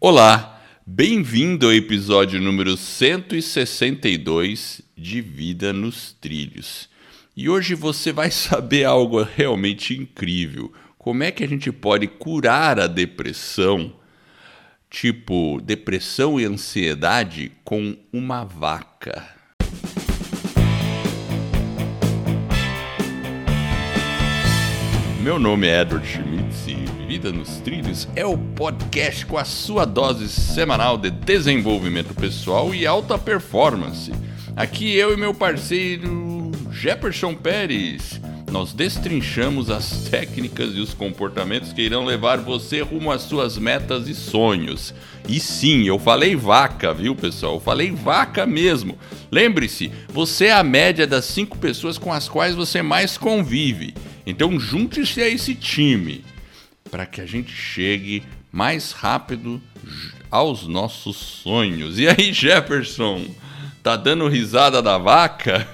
Olá, bem-vindo ao episódio número 162 de Vida nos Trilhos. E hoje você vai saber algo realmente incrível. Como é que a gente pode curar a depressão, tipo depressão e ansiedade, com uma vaca? Meu nome é Edward Schmitz e Vida nos Trilhos é o podcast com a sua dose semanal de desenvolvimento pessoal e alta performance. Aqui eu e meu parceiro Jefferson Pérez. Nós destrinchamos as técnicas e os comportamentos que irão levar você rumo às suas metas e sonhos. E sim, eu falei vaca, viu pessoal? Eu falei vaca mesmo. Lembre-se, você é a média das cinco pessoas com as quais você mais convive. Então junte-se a esse time para que a gente chegue mais rápido aos nossos sonhos. E aí, Jefferson? Tá dando risada da vaca?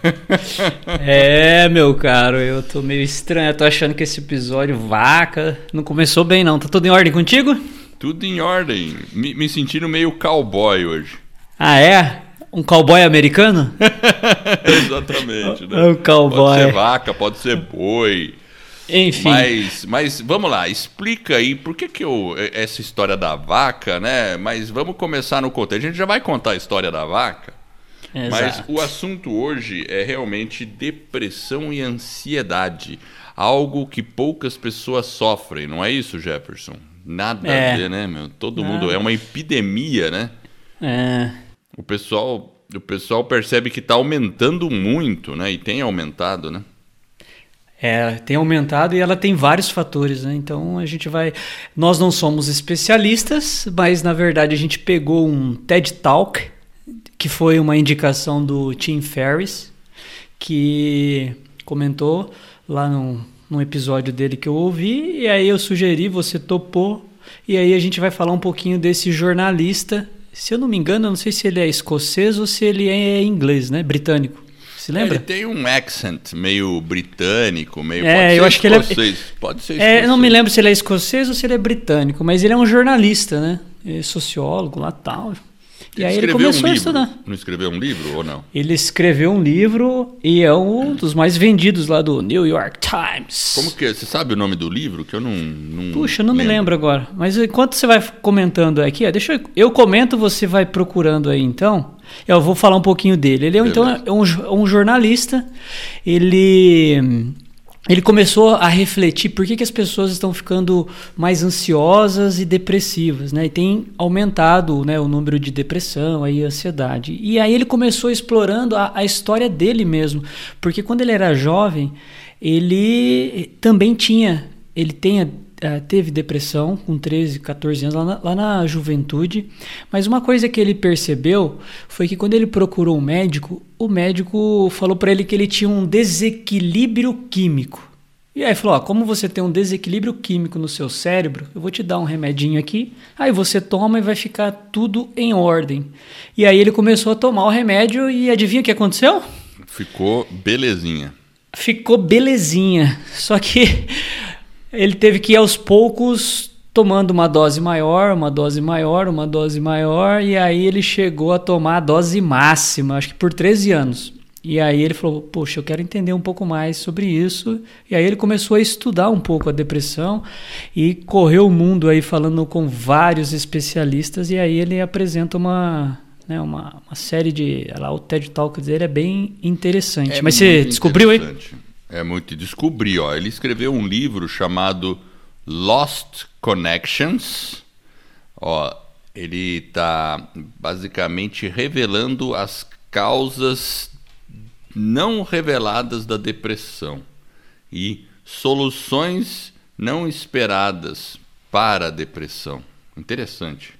é, meu caro, eu tô meio estranho. Eu tô achando que esse episódio vaca não começou bem, não. Tá tudo em ordem contigo? Tudo em ordem. Me, me sentindo meio cowboy hoje. Ah, é? Um cowboy americano? Exatamente. Né? Um cowboy. Pode ser vaca, pode ser boi. Enfim. Mas, mas vamos lá, explica aí por que, que eu, essa história da vaca, né? Mas vamos começar no contexto. A gente já vai contar a história da vaca. Exato. Mas o assunto hoje é realmente depressão e ansiedade. Algo que poucas pessoas sofrem, não é isso, Jefferson? Nada é. a ver, né, meu? Todo Nada. mundo. É uma epidemia, né? É. O pessoal, o pessoal percebe que está aumentando muito, né? E tem aumentado, né? É, tem aumentado e ela tem vários fatores, né? Então a gente vai. Nós não somos especialistas, mas na verdade a gente pegou um TED Talk, que foi uma indicação do Tim Ferriss, que comentou lá num, num episódio dele que eu ouvi, e aí eu sugeri, você topou, e aí a gente vai falar um pouquinho desse jornalista. Se eu não me engano, eu não sei se ele é escocês ou se ele é inglês, né? Britânico. Se lembra? Ele tem um accent meio britânico, meio. É, eu acho escocês. que ele é. Pode ser escocês. É, não me lembro se ele é escocês ou se ele é britânico, mas ele é um jornalista, né? Ele é sociólogo lá tal. E aí ele começou um a estudar. Não escreveu um livro ou não? Ele escreveu um livro e é um dos mais vendidos lá do New York Times. Como que é? Você sabe o nome do livro? Que eu não. não Puxa, eu não lembro. me lembro agora. Mas enquanto você vai comentando aqui, ó, deixa eu, eu comento, você vai procurando aí então. Eu vou falar um pouquinho dele. Ele é, então, é um, um jornalista. Ele ele começou a refletir por que, que as pessoas estão ficando mais ansiosas e depressivas, né? E tem aumentado né, o número de depressão e ansiedade. E aí ele começou explorando a, a história dele mesmo, porque quando ele era jovem, ele também tinha, ele tem eh, teve depressão com 13, 14 anos, lá na, lá na, juventude. Mas uma coisa que ele percebeu foi que quando ele procurou um médico, o médico falou para ele que ele tinha um desequilíbrio químico. E aí falou: ó, como você tem um desequilíbrio químico no seu cérebro, eu vou te dar um remedinho aqui, aí você toma e vai ficar tudo em ordem. E aí ele começou a tomar o remédio e adivinha o que aconteceu? Ficou belezinha. Ficou belezinha. Só que ele teve que ir aos poucos tomando uma dose maior, uma dose maior, uma dose maior, e aí ele chegou a tomar a dose máxima, acho que por 13 anos. E aí ele falou: Poxa, eu quero entender um pouco mais sobre isso. E aí ele começou a estudar um pouco a depressão e correu o mundo aí falando com vários especialistas. E aí ele apresenta uma, né, uma, uma série de. Lá, o TED Talk dele é bem interessante. É Mas você descobriu aí? É muito. Descobri, ó. Ele escreveu um livro chamado Lost Connections. Ó, ele está basicamente revelando as causas não reveladas da depressão e soluções não esperadas para a depressão. Interessante.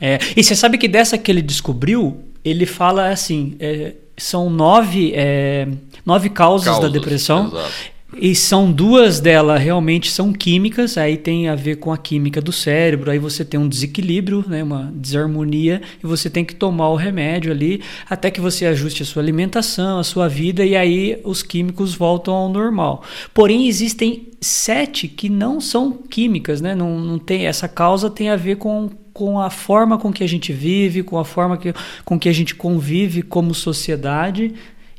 É, e você sabe que dessa que ele descobriu, ele fala assim: é, são nove, é, nove causas, causas, da depressão. Exato. E são duas delas realmente são químicas, aí tem a ver com a química do cérebro, aí você tem um desequilíbrio, né, uma desarmonia, e você tem que tomar o remédio ali até que você ajuste a sua alimentação, a sua vida, e aí os químicos voltam ao normal. Porém, existem sete que não são químicas, né? Não, não tem, essa causa tem a ver com com a forma com que a gente vive, com a forma que, com que a gente convive como sociedade.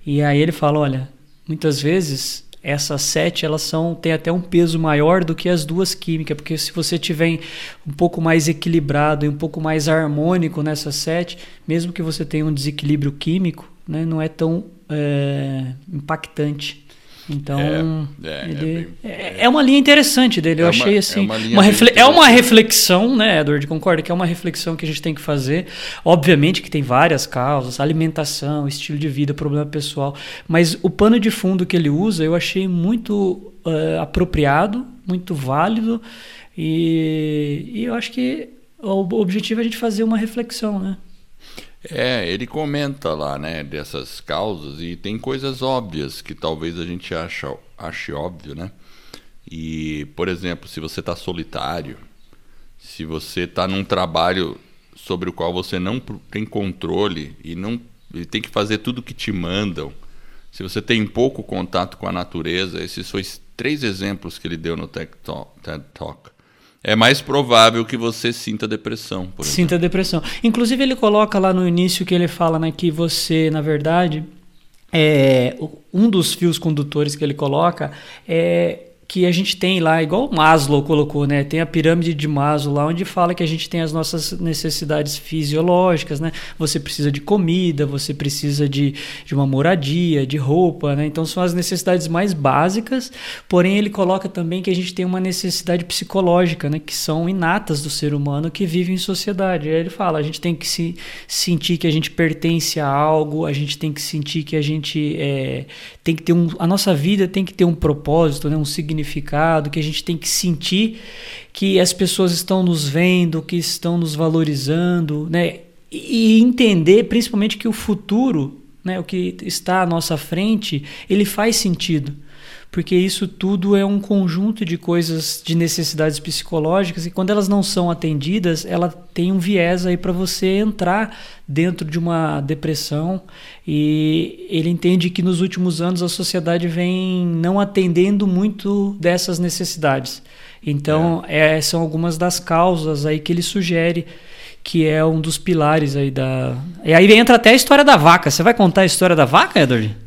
E aí ele fala, olha, muitas vezes essas sete elas são têm até um peso maior do que as duas químicas, porque se você tiver um pouco mais equilibrado e um pouco mais harmônico nessas sete, mesmo que você tenha um desequilíbrio químico, né, não é tão é, impactante. Então, é, é, ele, é, é, é, uma linha interessante dele. Eu é achei assim. Uma, uma refle é uma reflexão, né, Edward? Concorda que é uma reflexão que a gente tem que fazer. Obviamente que tem várias causas: alimentação, estilo de vida, problema pessoal. Mas o pano de fundo que ele usa eu achei muito uh, apropriado, muito válido. E, e eu acho que o objetivo é a gente fazer uma reflexão, né? É, ele comenta lá, né, dessas causas e tem coisas óbvias que talvez a gente ache, óbvio, né? E, por exemplo, se você está solitário, se você está num trabalho sobre o qual você não tem controle e não e tem que fazer tudo que te mandam, se você tem pouco contato com a natureza, esses os três exemplos que ele deu no TED Talk é mais provável que você sinta depressão. sinta depressão. Inclusive, ele coloca lá no início que ele fala né, que você, na verdade, é, um dos fios condutores que ele coloca é que a gente tem lá, igual Maslow colocou, né? Tem a pirâmide de Maslow lá, onde fala que a gente tem as nossas necessidades fisiológicas, né? Você precisa de comida, você precisa de, de uma moradia, de roupa, né? Então são as necessidades mais básicas, porém ele coloca também que a gente tem uma necessidade psicológica, né? Que são inatas do ser humano que vive em sociedade. Aí ele fala, a gente tem que se sentir que a gente pertence a algo, a gente tem que sentir que a gente é, tem que ter um... A nossa vida tem que ter um propósito, né? Um significado significado, que a gente tem que sentir que as pessoas estão nos vendo, que estão nos valorizando, né? E entender principalmente que o futuro, né, o que está à nossa frente, ele faz sentido porque isso tudo é um conjunto de coisas, de necessidades psicológicas, e quando elas não são atendidas, ela tem um viés aí para você entrar dentro de uma depressão. E ele entende que nos últimos anos a sociedade vem não atendendo muito dessas necessidades. Então, é. É, são algumas das causas aí que ele sugere que é um dos pilares aí da. E aí entra até a história da vaca. Você vai contar a história da vaca, Edward?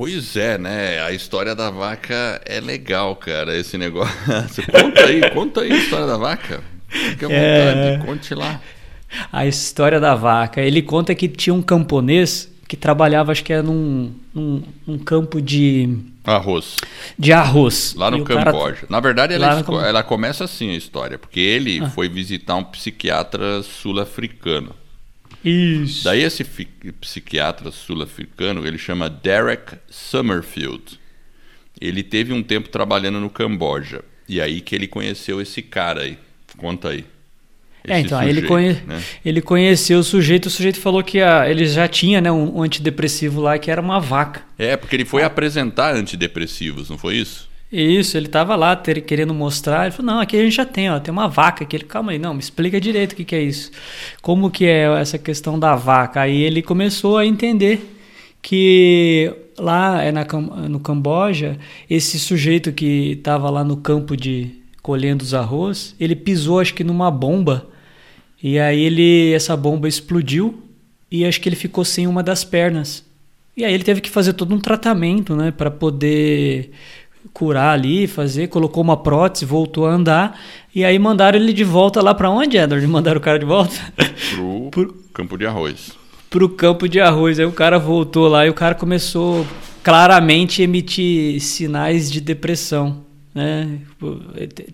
Pois é, né? A história da vaca é legal, cara. Esse negócio. conta aí, conta aí a história da vaca. Fique à vontade, é... conte lá. A história da vaca. Ele conta que tinha um camponês que trabalhava, acho que era num, num, num campo de. Arroz. De arroz. Lá no Camboja. Cara... Na verdade, ela, ela começa assim a história, porque ele ah. foi visitar um psiquiatra sul-africano. Isso. Daí esse psiquiatra sul-africano, ele chama Derek Summerfield. Ele teve um tempo trabalhando no Camboja. E aí que ele conheceu esse cara aí. Conta aí. É, então, sujeito, ele, conhe... né? ele conheceu o sujeito, o sujeito falou que a... ele já tinha né, um antidepressivo lá que era uma vaca. É, porque ele foi ah. apresentar antidepressivos, não foi isso? Isso, ele estava lá ter, querendo mostrar. Ele falou: Não, aqui a gente já tem, ó, tem uma vaca aqui. Ele, calma aí, não, me explica direito o que, que é isso. Como que é essa questão da vaca? Aí ele começou a entender que lá é na, no Camboja, esse sujeito que estava lá no campo de colhendo os arroz, ele pisou, acho que numa bomba. E aí ele, essa bomba explodiu e acho que ele ficou sem uma das pernas. E aí ele teve que fazer todo um tratamento, né, para poder curar ali, fazer, colocou uma prótese, voltou a andar e aí mandaram ele de volta lá para onde, Edward? Mandaram o cara de volta pro, pro campo de arroz. Pro campo de arroz. Aí o cara voltou lá e o cara começou claramente a emitir sinais de depressão. Né?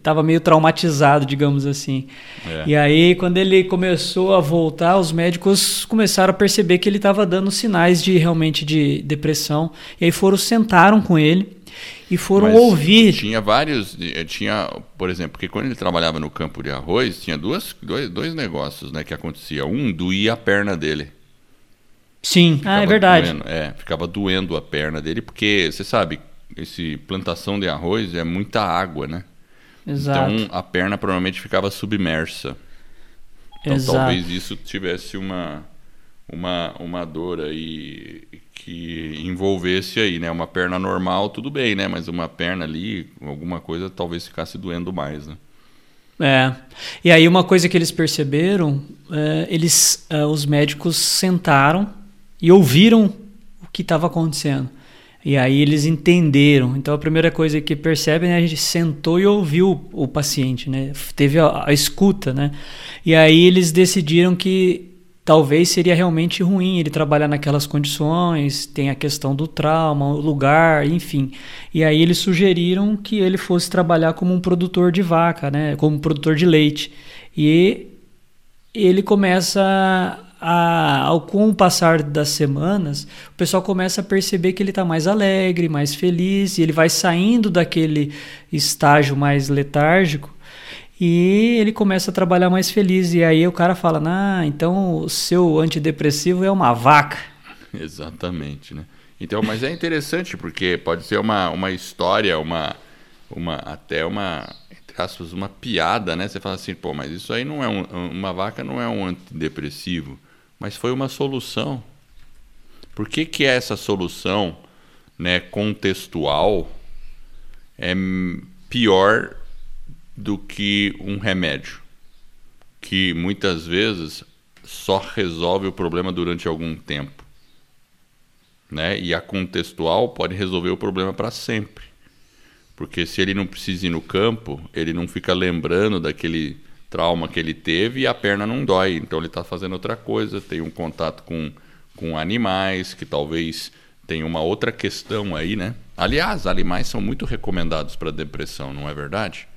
Tava meio traumatizado, digamos assim. É. E aí, quando ele começou a voltar, os médicos começaram a perceber que ele estava dando sinais de realmente de depressão. E aí foram sentaram com ele e foram Mas ouvir. Tinha vários, eh, tinha, por exemplo, porque quando ele trabalhava no campo de arroz, tinha duas, dois, dois negócios, né, que acontecia. Um doía a perna dele. Sim, ficava ah, é verdade. Doendo, é, ficava doendo a perna dele, porque você sabe, esse plantação de arroz é muita água, né? Exato. Então a perna provavelmente ficava submersa. Então Exato. talvez isso tivesse uma uma, uma dor aí que envolvesse aí, né? Uma perna normal, tudo bem, né? Mas uma perna ali, alguma coisa talvez ficasse doendo mais, né? É. E aí uma coisa que eles perceberam, é, eles, é, os médicos sentaram e ouviram o que estava acontecendo. E aí eles entenderam. Então a primeira coisa que percebem é a gente sentou e ouviu o paciente, né? Teve a, a escuta, né? E aí eles decidiram que talvez seria realmente ruim ele trabalhar naquelas condições, tem a questão do trauma, o lugar, enfim. E aí eles sugeriram que ele fosse trabalhar como um produtor de vaca, né, como um produtor de leite. E ele começa a, ao com o passar das semanas, o pessoal começa a perceber que ele está mais alegre, mais feliz, e ele vai saindo daquele estágio mais letárgico e ele começa a trabalhar mais feliz. E aí o cara fala: Ah, então o seu antidepressivo é uma vaca. Exatamente, né? Então, mas é interessante porque pode ser uma, uma história, uma, uma até uma entre aspas, uma piada, né? Você fala assim, pô, mas isso aí não é um, uma vaca não é um antidepressivo mas foi uma solução. Por que, que essa solução né, contextual é pior do que um remédio? Que muitas vezes só resolve o problema durante algum tempo. Né? E a contextual pode resolver o problema para sempre. Porque se ele não precisa ir no campo, ele não fica lembrando daquele trauma que ele teve e a perna não dói. Então ele está fazendo outra coisa, tem um contato com, com animais, que talvez tenha uma outra questão aí, né? Aliás, animais são muito recomendados para depressão, não é verdade?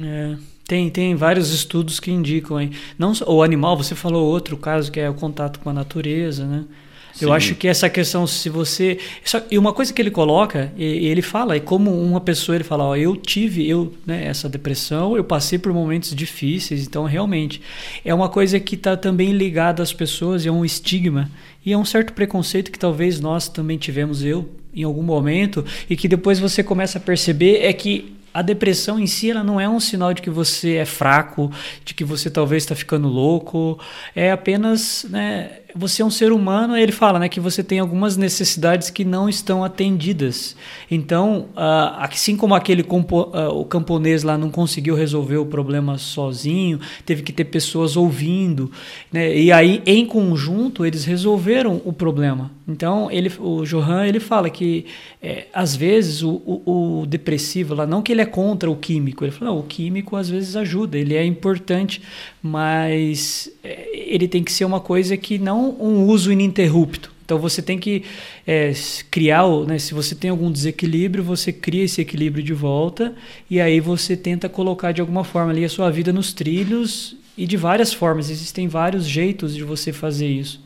É, tem, tem vários estudos que indicam aí. Não o animal, você falou outro caso que é o contato com a natureza, né? Sim. Eu acho que essa questão, se você. Só, e uma coisa que ele coloca, e, ele fala, e como uma pessoa, ele fala: ó, eu tive eu, né, essa depressão, eu passei por momentos difíceis, então realmente é uma coisa que está também ligada às pessoas, é um estigma, e é um certo preconceito que talvez nós também tivemos, eu, em algum momento, e que depois você começa a perceber é que a depressão em si ela não é um sinal de que você é fraco, de que você talvez está ficando louco. É apenas né, você é um ser humano, ele fala né, que você tem algumas necessidades que não estão atendidas. Então, uh, assim como aquele compo, uh, o camponês lá não conseguiu resolver o problema sozinho, teve que ter pessoas ouvindo, né, e aí em conjunto eles resolveram o problema. Então, ele, o Johan ele fala que é, às vezes o, o, o, depressivo lá, não que ele é contra o químico, ele fala, não, o químico às vezes ajuda, ele é importante, mas é, ele tem que ser uma coisa que não um uso ininterrupto. Então você tem que é, criar, né, se você tem algum desequilíbrio, você cria esse equilíbrio de volta e aí você tenta colocar de alguma forma ali a sua vida nos trilhos e de várias formas. Existem vários jeitos de você fazer isso.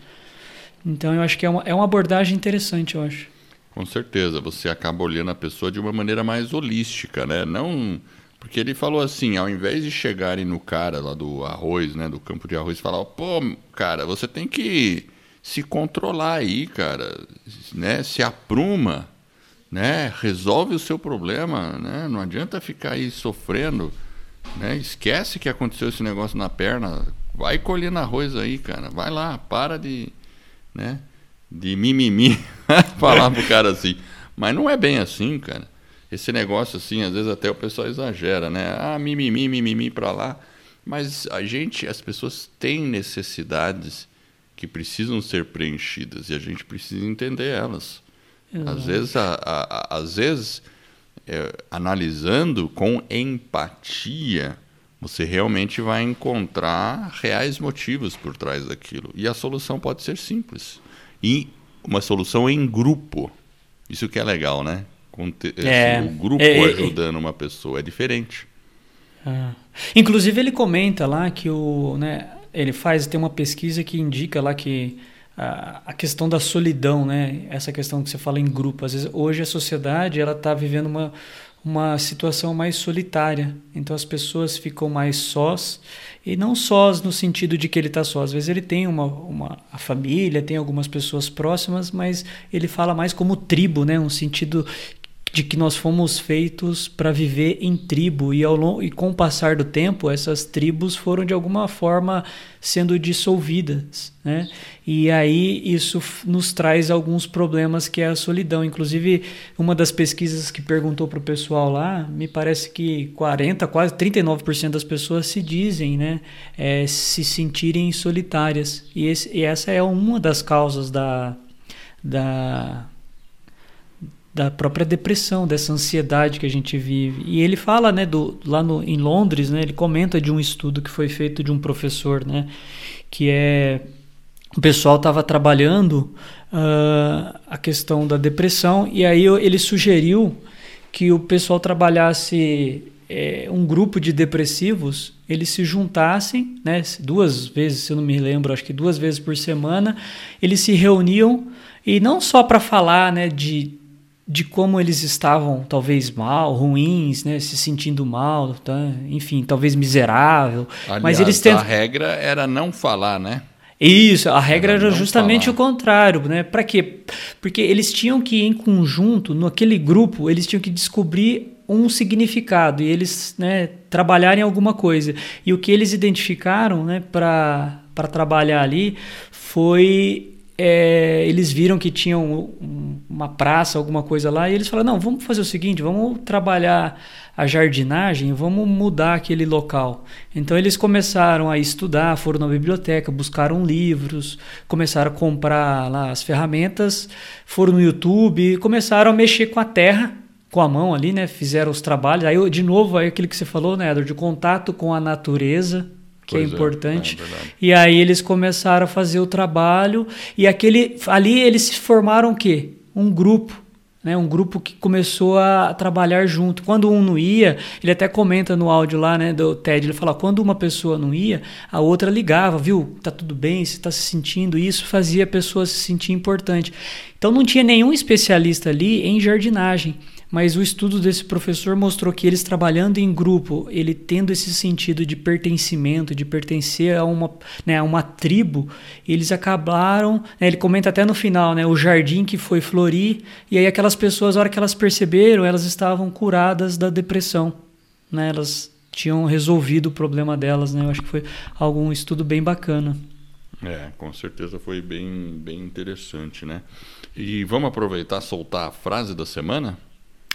Então eu acho que é uma, é uma abordagem interessante, eu acho. Com certeza, você acaba olhando a pessoa de uma maneira mais holística, né? Não porque ele falou assim, ao invés de chegarem no cara lá do arroz, né, do campo de arroz, falar, pô, cara, você tem que se controlar aí, cara, né? Se apruma, né? Resolve o seu problema, né? Não adianta ficar aí sofrendo, né? Esquece que aconteceu esse negócio na perna, vai colhendo arroz aí, cara. Vai lá, para de né? De mimimi, falar pro cara assim. Mas não é bem assim, cara. Esse negócio assim, às vezes até o pessoal exagera, né? Ah, mimimi, mimimi para lá. Mas a gente, as pessoas têm necessidades que precisam ser preenchidas e a gente precisa entender elas. Exato. Às vezes, a, a, a, às vezes é, analisando com empatia, você realmente vai encontrar reais motivos por trás daquilo. E a solução pode ser simples. E uma solução em grupo. Isso que é legal, né? É, o grupo é, é, ajudando uma pessoa é diferente. Ah. Inclusive ele comenta lá que o, né, ele faz tem uma pesquisa que indica lá que a, a questão da solidão, né, essa questão que você fala em grupo, às vezes hoje a sociedade ela está vivendo uma uma situação mais solitária. Então as pessoas ficam mais sós e não sós no sentido de que ele está só. Às vezes ele tem uma, uma a família, tem algumas pessoas próximas, mas ele fala mais como tribo, né? Um sentido de que nós fomos feitos para viver em tribo e, ao longo, e com o passar do tempo essas tribos foram de alguma forma sendo dissolvidas, né? E aí isso nos traz alguns problemas que é a solidão. Inclusive uma das pesquisas que perguntou para o pessoal lá, me parece que 40, quase 39% das pessoas se dizem, né, é, se sentirem solitárias. E, esse, e essa é uma das causas da da da própria depressão, dessa ansiedade que a gente vive. E ele fala, né, do, lá no, em Londres, né, ele comenta de um estudo que foi feito de um professor, né, que é o pessoal estava trabalhando uh, a questão da depressão e aí ele sugeriu que o pessoal trabalhasse é, um grupo de depressivos, eles se juntassem, né, duas vezes, se eu não me lembro, acho que duas vezes por semana, eles se reuniam e não só para falar, né, de de como eles estavam talvez mal, ruins, né, se sentindo mal, tá? enfim, talvez miserável. Aliás, mas eles tentam... a regra era não falar, né? Isso, a regra era, era justamente falar. o contrário, né? Para quê? Porque eles tinham que em conjunto, naquele grupo, eles tinham que descobrir um significado e eles, né, trabalharem alguma coisa. E o que eles identificaram, né, para para trabalhar ali foi é, eles viram que tinham uma praça, alguma coisa lá, e eles falaram: não, vamos fazer o seguinte, vamos trabalhar a jardinagem, vamos mudar aquele local. Então eles começaram a estudar, foram na biblioteca, buscaram livros, começaram a comprar lá as ferramentas, foram no YouTube, começaram a mexer com a terra com a mão ali, né? Fizeram os trabalhos. Aí, de novo, aí aquilo que você falou, né, Edward, de contato com a natureza, que é pois é importante. É, é e aí eles começaram a fazer o trabalho e aquele ali eles se formaram o quê? Um grupo, né? Um grupo que começou a trabalhar junto. Quando um não ia, ele até comenta no áudio lá, né, do TED, ele fala, quando uma pessoa não ia, a outra ligava, viu? Tá tudo bem, você está se sentindo isso, fazia a pessoa se sentir importante. Então não tinha nenhum especialista ali em jardinagem mas o estudo desse professor mostrou que eles trabalhando em grupo, ele tendo esse sentido de pertencimento, de pertencer a uma, né, a uma tribo, eles acabaram, né, ele comenta até no final, né, o jardim que foi florir, e aí aquelas pessoas, a hora que elas perceberam, elas estavam curadas da depressão, né, elas tinham resolvido o problema delas, né, eu acho que foi algum estudo bem bacana. É, com certeza foi bem, bem interessante, né? E vamos aproveitar soltar a frase da semana?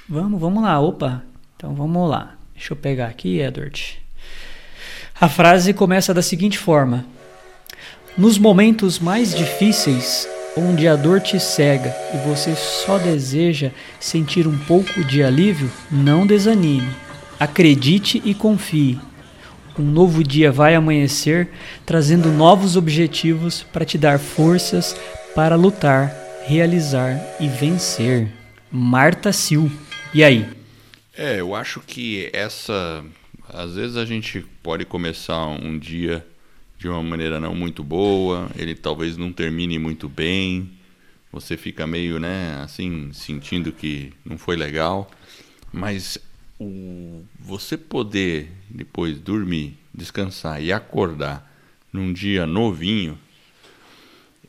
Vamos, vamos lá. Opa. Então vamos lá. Deixa eu pegar aqui, Edward. A frase começa da seguinte forma: Nos momentos mais difíceis, onde a dor te cega e você só deseja sentir um pouco de alívio, não desanime. Acredite e confie. Um novo dia vai amanhecer, trazendo novos objetivos para te dar forças para lutar, realizar e vencer. Marta Sil e aí? É, eu acho que essa. Às vezes a gente pode começar um dia de uma maneira não muito boa, ele talvez não termine muito bem, você fica meio, né, assim, sentindo que não foi legal, mas o, você poder depois dormir, descansar e acordar num dia novinho,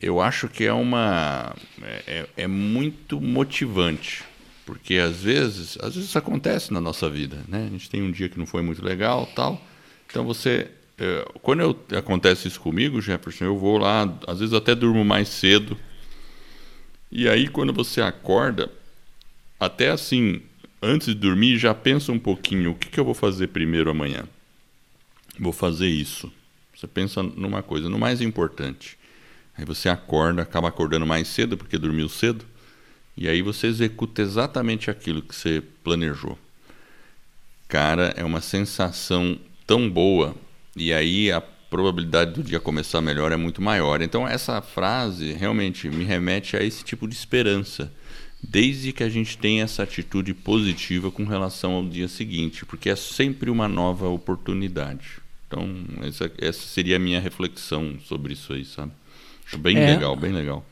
eu acho que é uma é, é, é muito motivante porque às vezes, às vezes isso acontece na nossa vida, né? A gente tem um dia que não foi muito legal, tal. Então você, é, quando eu, acontece isso comigo, Jefferson, eu vou lá, às vezes até durmo mais cedo. E aí quando você acorda, até assim, antes de dormir, já pensa um pouquinho, o que, que eu vou fazer primeiro amanhã? Vou fazer isso. Você pensa numa coisa, no mais importante. Aí você acorda, acaba acordando mais cedo porque dormiu cedo. E aí você executa exatamente aquilo que você planejou. Cara, é uma sensação tão boa e aí a probabilidade do dia começar melhor é muito maior. Então essa frase realmente me remete a esse tipo de esperança, desde que a gente tenha essa atitude positiva com relação ao dia seguinte, porque é sempre uma nova oportunidade. Então essa, essa seria a minha reflexão sobre isso aí, sabe? Bem é, legal, bem legal.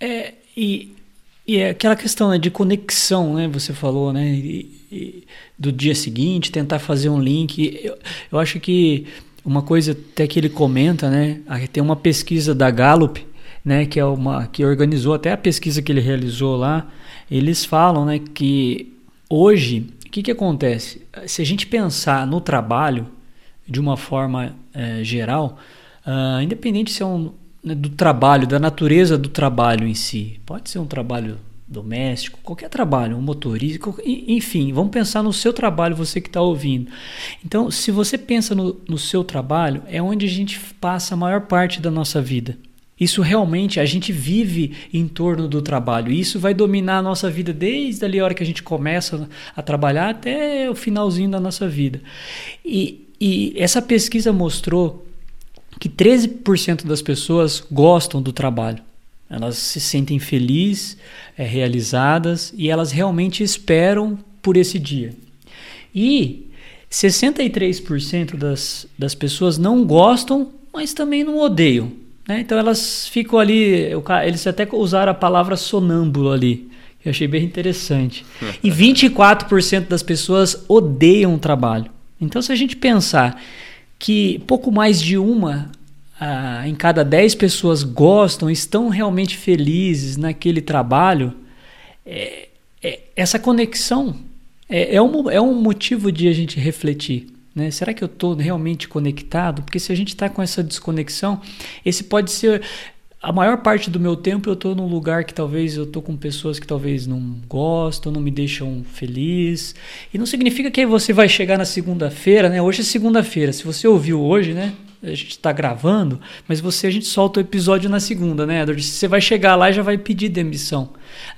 É, e e é aquela questão né, de conexão, né? Você falou, né? E, e, do dia seguinte, tentar fazer um link. Eu, eu, acho que uma coisa até que ele comenta, né? Tem uma pesquisa da Gallup né, que é uma que organizou até a pesquisa que ele realizou lá, eles falam, né, que hoje o que, que acontece? Se a gente pensar no trabalho de uma forma é, geral, uh, independente se é um né, do trabalho, da natureza do trabalho em si, pode ser um trabalho doméstico, qualquer trabalho, um motorista, enfim, vamos pensar no seu trabalho, você que está ouvindo. Então, se você pensa no, no seu trabalho, é onde a gente passa a maior parte da nossa vida. Isso realmente, a gente vive em torno do trabalho. E isso vai dominar a nossa vida desde ali a hora que a gente começa a trabalhar até o finalzinho da nossa vida. E, e essa pesquisa mostrou que 13% das pessoas gostam do trabalho. Elas se sentem felizes, é, realizadas e elas realmente esperam por esse dia. E 63% das, das pessoas não gostam, mas também não odeiam. Né? Então elas ficam ali, eles até usaram a palavra sonâmbulo ali, que eu achei bem interessante. E 24% das pessoas odeiam o trabalho. Então se a gente pensar que pouco mais de uma ah, em cada 10 pessoas gostam, estão realmente felizes naquele trabalho, é, é, essa conexão é, é, um, é um motivo de a gente refletir. Né? Será que eu estou realmente conectado? Porque se a gente está com essa desconexão, esse pode ser a maior parte do meu tempo eu estou num lugar que talvez eu estou com pessoas que talvez não gostam, não me deixam feliz. E não significa que você vai chegar na segunda-feira, né? Hoje é segunda-feira. Se você ouviu hoje, né? A gente está gravando, mas você a gente solta o episódio na segunda, né, Edward? Você vai chegar lá e já vai pedir demissão.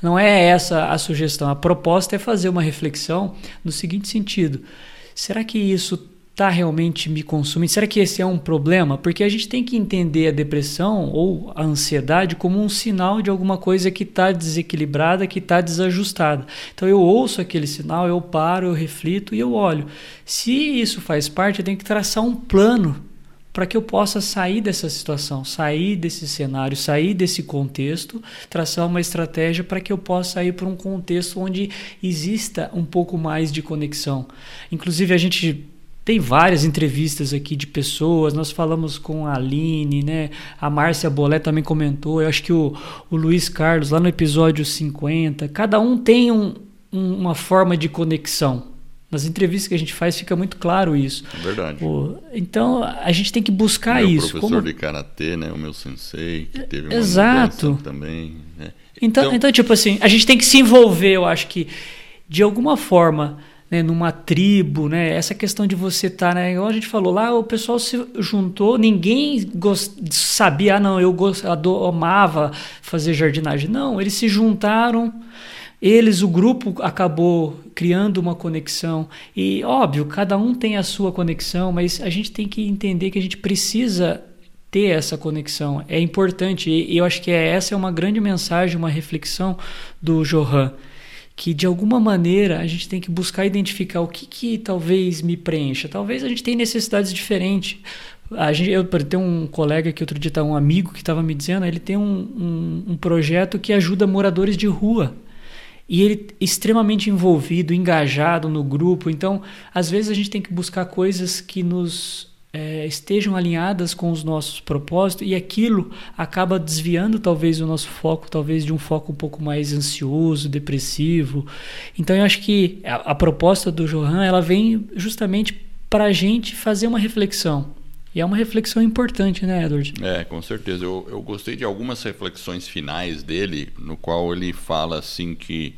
Não é essa a sugestão. A proposta é fazer uma reflexão no seguinte sentido: será que isso está realmente me consumindo? Será que esse é um problema? Porque a gente tem que entender a depressão ou a ansiedade como um sinal de alguma coisa que está desequilibrada, que está desajustada. Então eu ouço aquele sinal, eu paro, eu reflito e eu olho. Se isso faz parte, eu tenho que traçar um plano para que eu possa sair dessa situação, sair desse cenário, sair desse contexto, traçar uma estratégia para que eu possa ir para um contexto onde exista um pouco mais de conexão. Inclusive, a gente tem várias entrevistas aqui de pessoas, nós falamos com a Aline, né? A Márcia Bolé também comentou, eu acho que o, o Luiz Carlos, lá no episódio 50, cada um tem um, um, uma forma de conexão. Nas entrevistas que a gente faz fica muito claro isso. É verdade. Pô, então a gente tem que buscar meu isso. O professor como... de karatê, né, o meu sensei, que teve uma Exato. também. Né? Então, então, então, tipo assim, a gente tem que se envolver, eu acho que de alguma forma né, numa tribo, né? Essa questão de você estar, tá, né? Igual a gente falou lá, o pessoal se juntou, ninguém gost... sabia, ah, não, eu, gost... amava fazer jardinagem. Não, eles se juntaram, eles, o grupo acabou criando uma conexão. E, óbvio, cada um tem a sua conexão, mas a gente tem que entender que a gente precisa ter essa conexão. É importante, e eu acho que é, essa é uma grande mensagem, uma reflexão do Johan que de alguma maneira a gente tem que buscar identificar o que, que talvez me preencha. Talvez a gente tenha necessidades diferentes. A gente, eu tenho um colega que outro dia tá um amigo que estava me dizendo, ele tem um, um, um, projeto que ajuda moradores de rua. E ele extremamente envolvido, engajado no grupo. Então, às vezes a gente tem que buscar coisas que nos é, estejam alinhadas com os nossos propósitos e aquilo acaba desviando talvez o nosso foco, talvez de um foco um pouco mais ansioso, depressivo. Então eu acho que a, a proposta do Johan ela vem justamente para a gente fazer uma reflexão. E é uma reflexão importante, né, Edward? É, com certeza. Eu, eu gostei de algumas reflexões finais dele, no qual ele fala assim que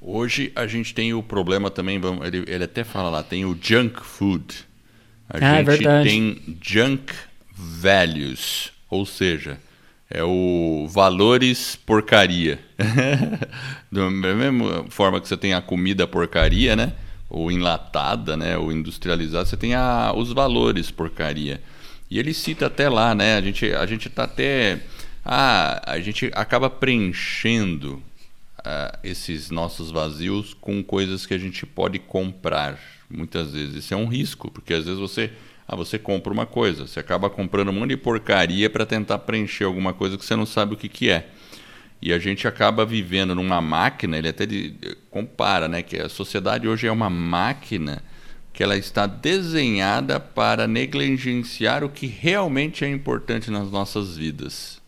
hoje a gente tem o problema também, ele, ele até fala lá, tem o junk food a ah, é gente é tem junk values, ou seja, é o valores porcaria. da mesma forma que você tem a comida porcaria, né? Ou enlatada, né? Ou industrializada, você tem a, os valores porcaria. E ele cita até lá, né? A gente, a gente tá até. Ah, a gente acaba preenchendo uh, esses nossos vazios com coisas que a gente pode comprar muitas vezes. Isso é um risco, porque às vezes você, ah, você compra uma coisa, você acaba comprando um monte de porcaria para tentar preencher alguma coisa que você não sabe o que, que é. E a gente acaba vivendo numa máquina, ele até de, compara, né, que a sociedade hoje é uma máquina que ela está desenhada para negligenciar o que realmente é importante nas nossas vidas.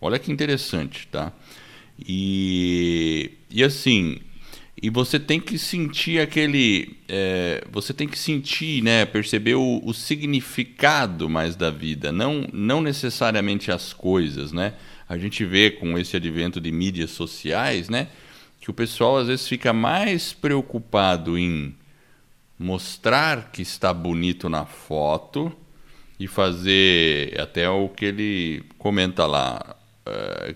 Olha que interessante, tá? E, e assim, e você tem que sentir aquele. É, você tem que sentir, né? Perceber o, o, significado mais da vida, não, não necessariamente as coisas, né? A gente vê com esse advento de mídias sociais, né? Que o pessoal às vezes fica mais preocupado em mostrar que está bonito na foto e fazer até o que ele comenta lá. É,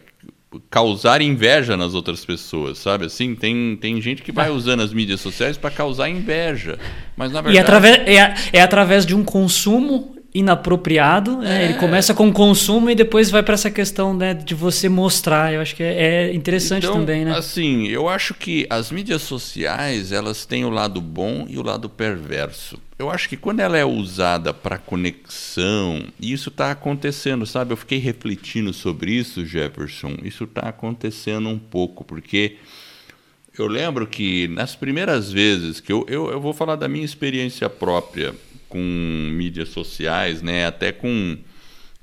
causar inveja nas outras pessoas, sabe? Assim, tem, tem gente que vai usando as mídias sociais para causar inveja, mas na verdade... E através, é, é através de um consumo inapropriado, né? ele começa com o consumo e depois vai para essa questão né, de você mostrar. Eu acho que é, é interessante então, também, né? Assim, eu acho que as mídias sociais elas têm o lado bom e o lado perverso. Eu acho que quando ela é usada para conexão, e isso está acontecendo, sabe? Eu fiquei refletindo sobre isso, Jefferson. Isso está acontecendo um pouco, porque eu lembro que nas primeiras vezes que eu, eu, eu vou falar da minha experiência própria com mídias sociais, né? Até com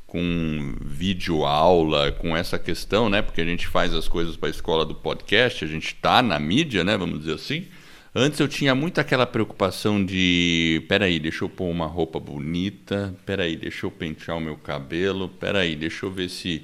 com vídeo aula, com essa questão, né? Porque a gente faz as coisas para a escola do podcast, a gente está na mídia, né? Vamos dizer assim. Antes eu tinha muito aquela preocupação de, peraí, deixa eu pôr uma roupa bonita, peraí, deixa eu pentear o meu cabelo, peraí, deixa eu ver se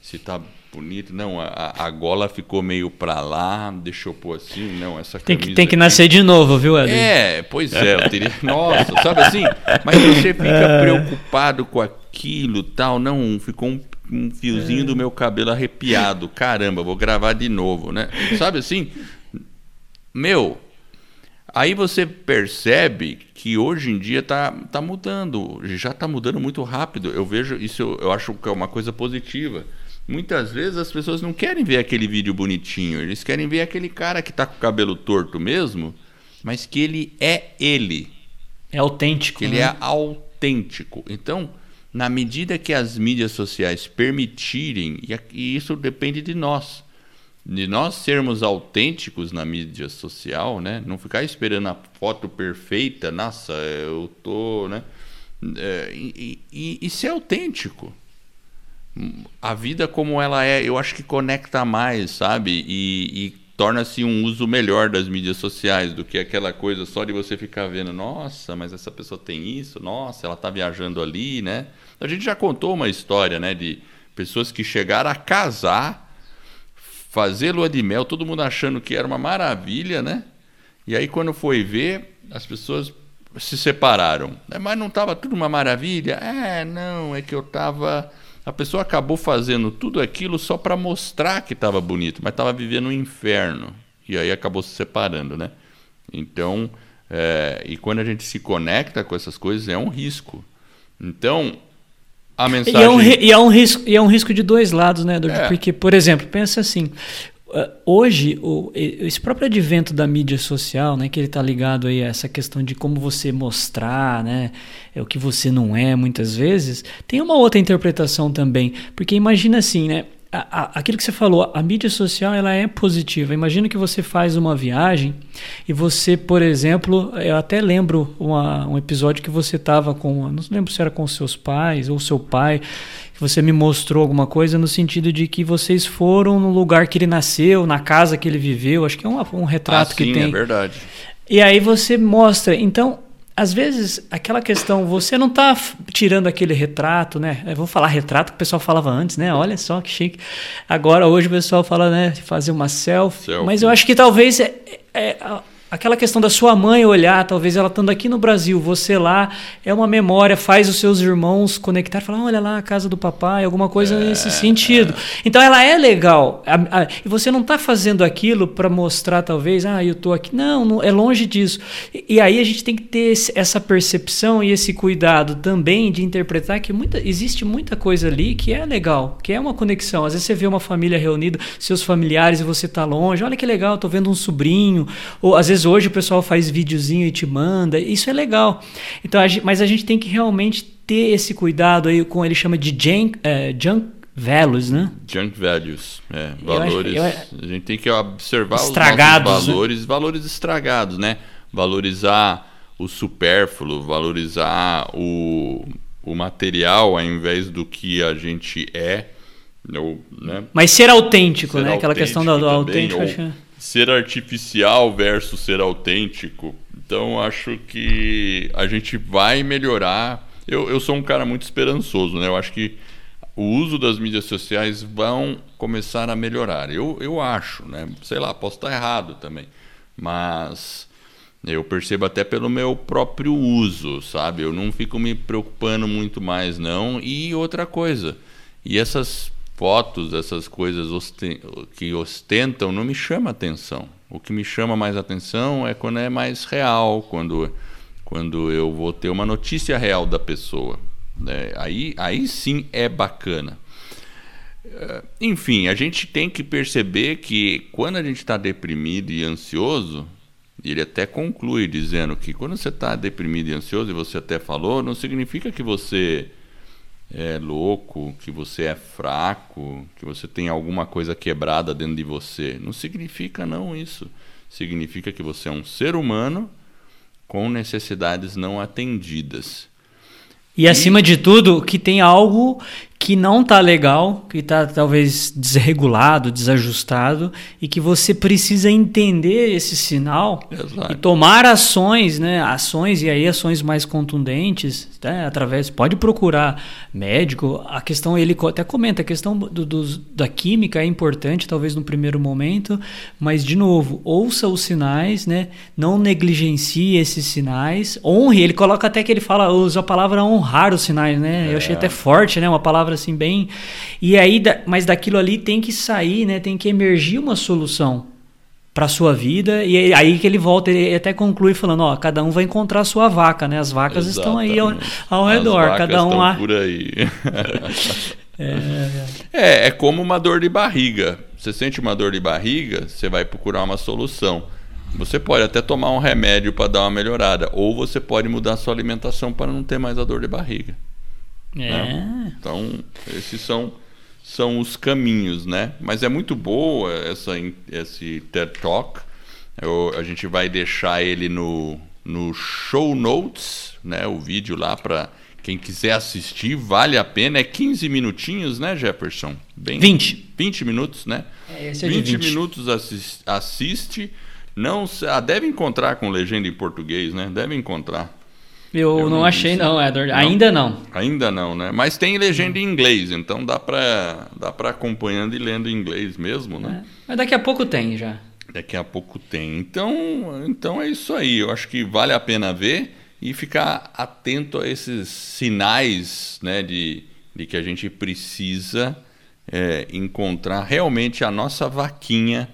se tá bonito. Não, a, a gola ficou meio para lá, deixa eu pôr assim, não, essa Tem que, tem que nascer de novo, viu, Ed? É, pois é, eu teria. Nossa, sabe assim? Mas você fica é. preocupado com aquilo tal, não, ficou um, um fiozinho é. do meu cabelo arrepiado. Caramba, vou gravar de novo, né? Sabe assim? Meu, Aí você percebe que hoje em dia está tá mudando, já está mudando muito rápido. Eu vejo isso, eu, eu acho que é uma coisa positiva. Muitas vezes as pessoas não querem ver aquele vídeo bonitinho, eles querem ver aquele cara que está com o cabelo torto mesmo, mas que ele é ele. É autêntico. Que né? ele é autêntico. Então, na medida que as mídias sociais permitirem, e isso depende de nós, de nós sermos autênticos na mídia social, né? Não ficar esperando a foto perfeita, nossa, eu tô, né? É, e, e, e ser autêntico a vida como ela é, eu acho que conecta mais, sabe? E, e torna-se um uso melhor das mídias sociais do que aquela coisa só de você ficar vendo, nossa, mas essa pessoa tem isso, nossa, ela está viajando ali, né? A gente já contou uma história, né, de pessoas que chegaram a casar, fazer lua de mel, todo mundo achando que era uma maravilha, né? E aí quando foi ver, as pessoas se separaram. Mas não estava tudo uma maravilha? É, não, é que eu estava a pessoa acabou fazendo tudo aquilo só para mostrar que estava bonito, mas estava vivendo um inferno. E aí acabou se separando, né? Então, é, e quando a gente se conecta com essas coisas, é um risco. Então, a mensagem. E é um, e é um, risco, e é um risco de dois lados, né, Eduardo? É. Porque, por exemplo, pensa assim: hoje, o, esse próprio advento da mídia social, né, que ele está ligado aí a essa questão de como você mostrar, né, é o que você não é, muitas vezes, tem uma outra interpretação também, porque imagina assim, né, a, aquilo que você falou, a mídia social ela é positiva. Imagina que você faz uma viagem e você, por exemplo, eu até lembro uma, um episódio que você estava com, não lembro se era com seus pais ou seu pai, que você me mostrou alguma coisa no sentido de que vocês foram no lugar que ele nasceu, na casa que ele viveu. Acho que é um, um retrato ah, que sim, tem. é verdade. E aí você mostra. Então, às vezes, aquela questão, você não está tirando aquele retrato, né? Eu vou falar retrato que o pessoal falava antes, né? Olha só que chique. Agora, hoje o pessoal fala, né? Fazer uma selfie. selfie. Mas eu acho que talvez é, é, aquela questão da sua mãe olhar, talvez ela estando aqui no Brasil, você lá, é uma memória, faz os seus irmãos conectar, falar, olha lá a casa do papai, alguma coisa é, nesse sentido. É. Então ela é legal. A, a, e você não está fazendo aquilo para mostrar, talvez, ah, eu estou aqui. Não, não, é longe disso. E, e, aí a gente tem que ter esse, essa percepção e esse cuidado também de interpretar que muita, existe muita coisa ali que é legal, que é uma conexão. Às vezes você vê uma família reunida, seus familiares, e você está longe, olha que legal, estou vendo um sobrinho, ou às vezes vezes hoje o pessoal faz videozinho e te manda, isso é legal. Então, a gente, mas a gente tem que realmente ter esse cuidado aí com ele chama de junk, é, junk values, né? Junk values, é, valores. Eu acho, eu, a gente tem que observar estragados, os né? valores, né? valores estragados, né? Valorizar o supérfluo, valorizar o, o material ao invés do que a gente é Ou, né? Mas ser autêntico, Ser né? Aquela questão do, do autêntico. acho que- Ser artificial versus ser autêntico. Então, acho que a gente vai melhorar. Eu, eu sou um cara muito esperançoso, né? Eu acho que o uso das mídias sociais vão começar a melhorar. Eu, eu acho, né? Sei lá, posso estar errado também. Mas eu percebo até pelo meu próprio uso, sabe? Eu não fico me preocupando muito mais, não. E outra coisa, e essas fotos, essas coisas que ostentam, não me chama atenção. O que me chama mais atenção é quando é mais real, quando, quando eu vou ter uma notícia real da pessoa. né? Aí, aí sim é bacana. Eh, Enfim, a gente tem que perceber que quando a gente está deprimido e ansioso, ele até conclui dizendo que quando você está deprimido e ansioso, e você até falou, não significa que você é louco, que você é fraco, que você tem alguma coisa quebrada dentro de você. Não significa não isso. Significa que você é um ser humano com necessidades não atendidas. E acima de tudo, que tem algo que não tá legal, que tá talvez desregulado, desajustado, e que você precisa entender esse sinal Exato. e tomar ações, né? Ações e aí ações mais contundentes, né? através. Pode procurar médico. A questão ele até comenta a questão do, dos- da química é importante, talvez no primeiro momento, mas de novo ouça os sinais, né? Não negligencie esses sinais, honre. Ele coloca até que ele fala usa a palavra honrar os sinais, né? Eu achei até forte, né? Uma palavra assim bem. E aí, mas daquilo ali tem que sair, né? Tem que emergir uma solução para sua vida e é aí que ele volta ele até conclui falando ó cada um vai encontrar a sua vaca né as vacas estão aí ao, Exatamente. ao redor cada um lá por aí. é, é como uma dor de barriga. Você sente uma dor de barriga, você vai procurar uma solução. Você pode até tomar um remédio para dar uma melhorada, ou você pode mudar sua alimentação para não ter mais a dor de barriga. É. né? Então, esses são, são os caminhos, né? Mas é muito boa essa, esse TED Talk. Eu- a gente vai deixar ele no, no show notes, né? O vídeo lá para quem quiser assistir, vale a pena. É 15 minutinhos, né, Jefferson? Bem, 20. 20 minutos, né? É, esse é de 20, 20. minutos assis- assiste. Não, se- ah, deve encontrar com legenda em português, né? Deve encontrar. Eu, Eu não achei não Edward Não? ainda não Ainda não, né? Mas tem legenda em inglês, então dá pra, dá pra acompanhando e lendo em inglês mesmo, né? É. mas daqui a pouco tem já Daqui a pouco tem. Então, então é isso aí. Eu acho que vale a pena ver e ficar atento a esses sinais, né, de, de que a gente precisa é, encontrar realmente a nossa vaquinha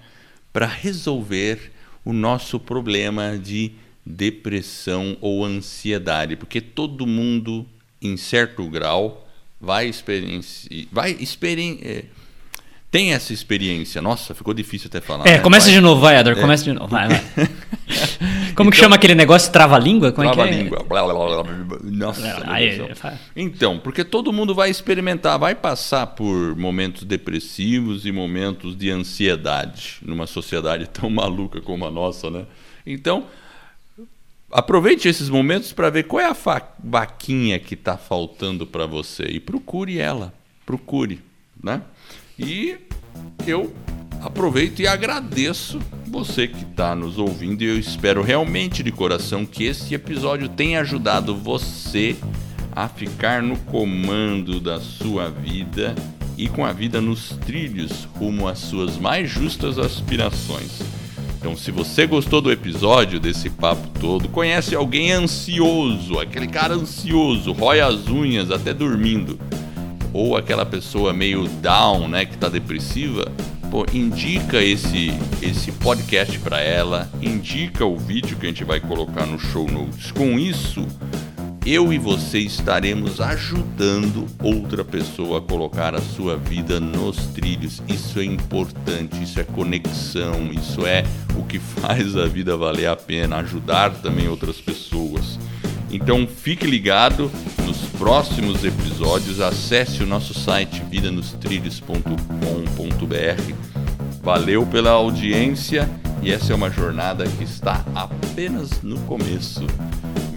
para resolver o nosso problema de depressão ou ansiedade, porque todo mundo, em certo grau, vai experienciar, vai experi é, tem essa experiência. Nossa, ficou difícil até falar. é né? começa Vai. de novo vai Edward começa de novo vai, vai. como que Então- chama aquele negócio trava-língua como Trava é que é? língua. Blá, blá, blá. Nossa, É, aí. Então, porque todo mundo vai experimentar, vai passar por momentos depressivos e momentos de ansiedade numa sociedade tão maluca como a nossa, né? Então, aproveite esses momentos para ver qual é a vaquinha que está faltando para você e procure ela, procure, né? E eu aproveito e agradeço você que está nos ouvindo e eu espero realmente de coração que esse episódio tenha ajudado você a ficar no comando da sua vida e com a vida nos trilhos rumo às suas mais justas aspirações. Então, se você gostou do episódio, desse papo todo, conhece alguém ansioso, aquele cara ansioso, rói as unhas até dormindo, ou aquela pessoa meio down, né, que tá depressiva, pô, indica esse esse podcast para ela, indica o vídeo que a gente vai colocar no show notes. Com isso, eu e você estaremos ajudando outra pessoa a colocar a sua vida nos trilhos. Isso é importante, isso é conexão, isso é o que faz a vida valer a pena, ajudar também outras pessoas. Então fique ligado nos próximos episódios, acesse o nosso site vidanostrilhos.com.br. Valeu pela audiência e essa é uma jornada que está apenas no começo.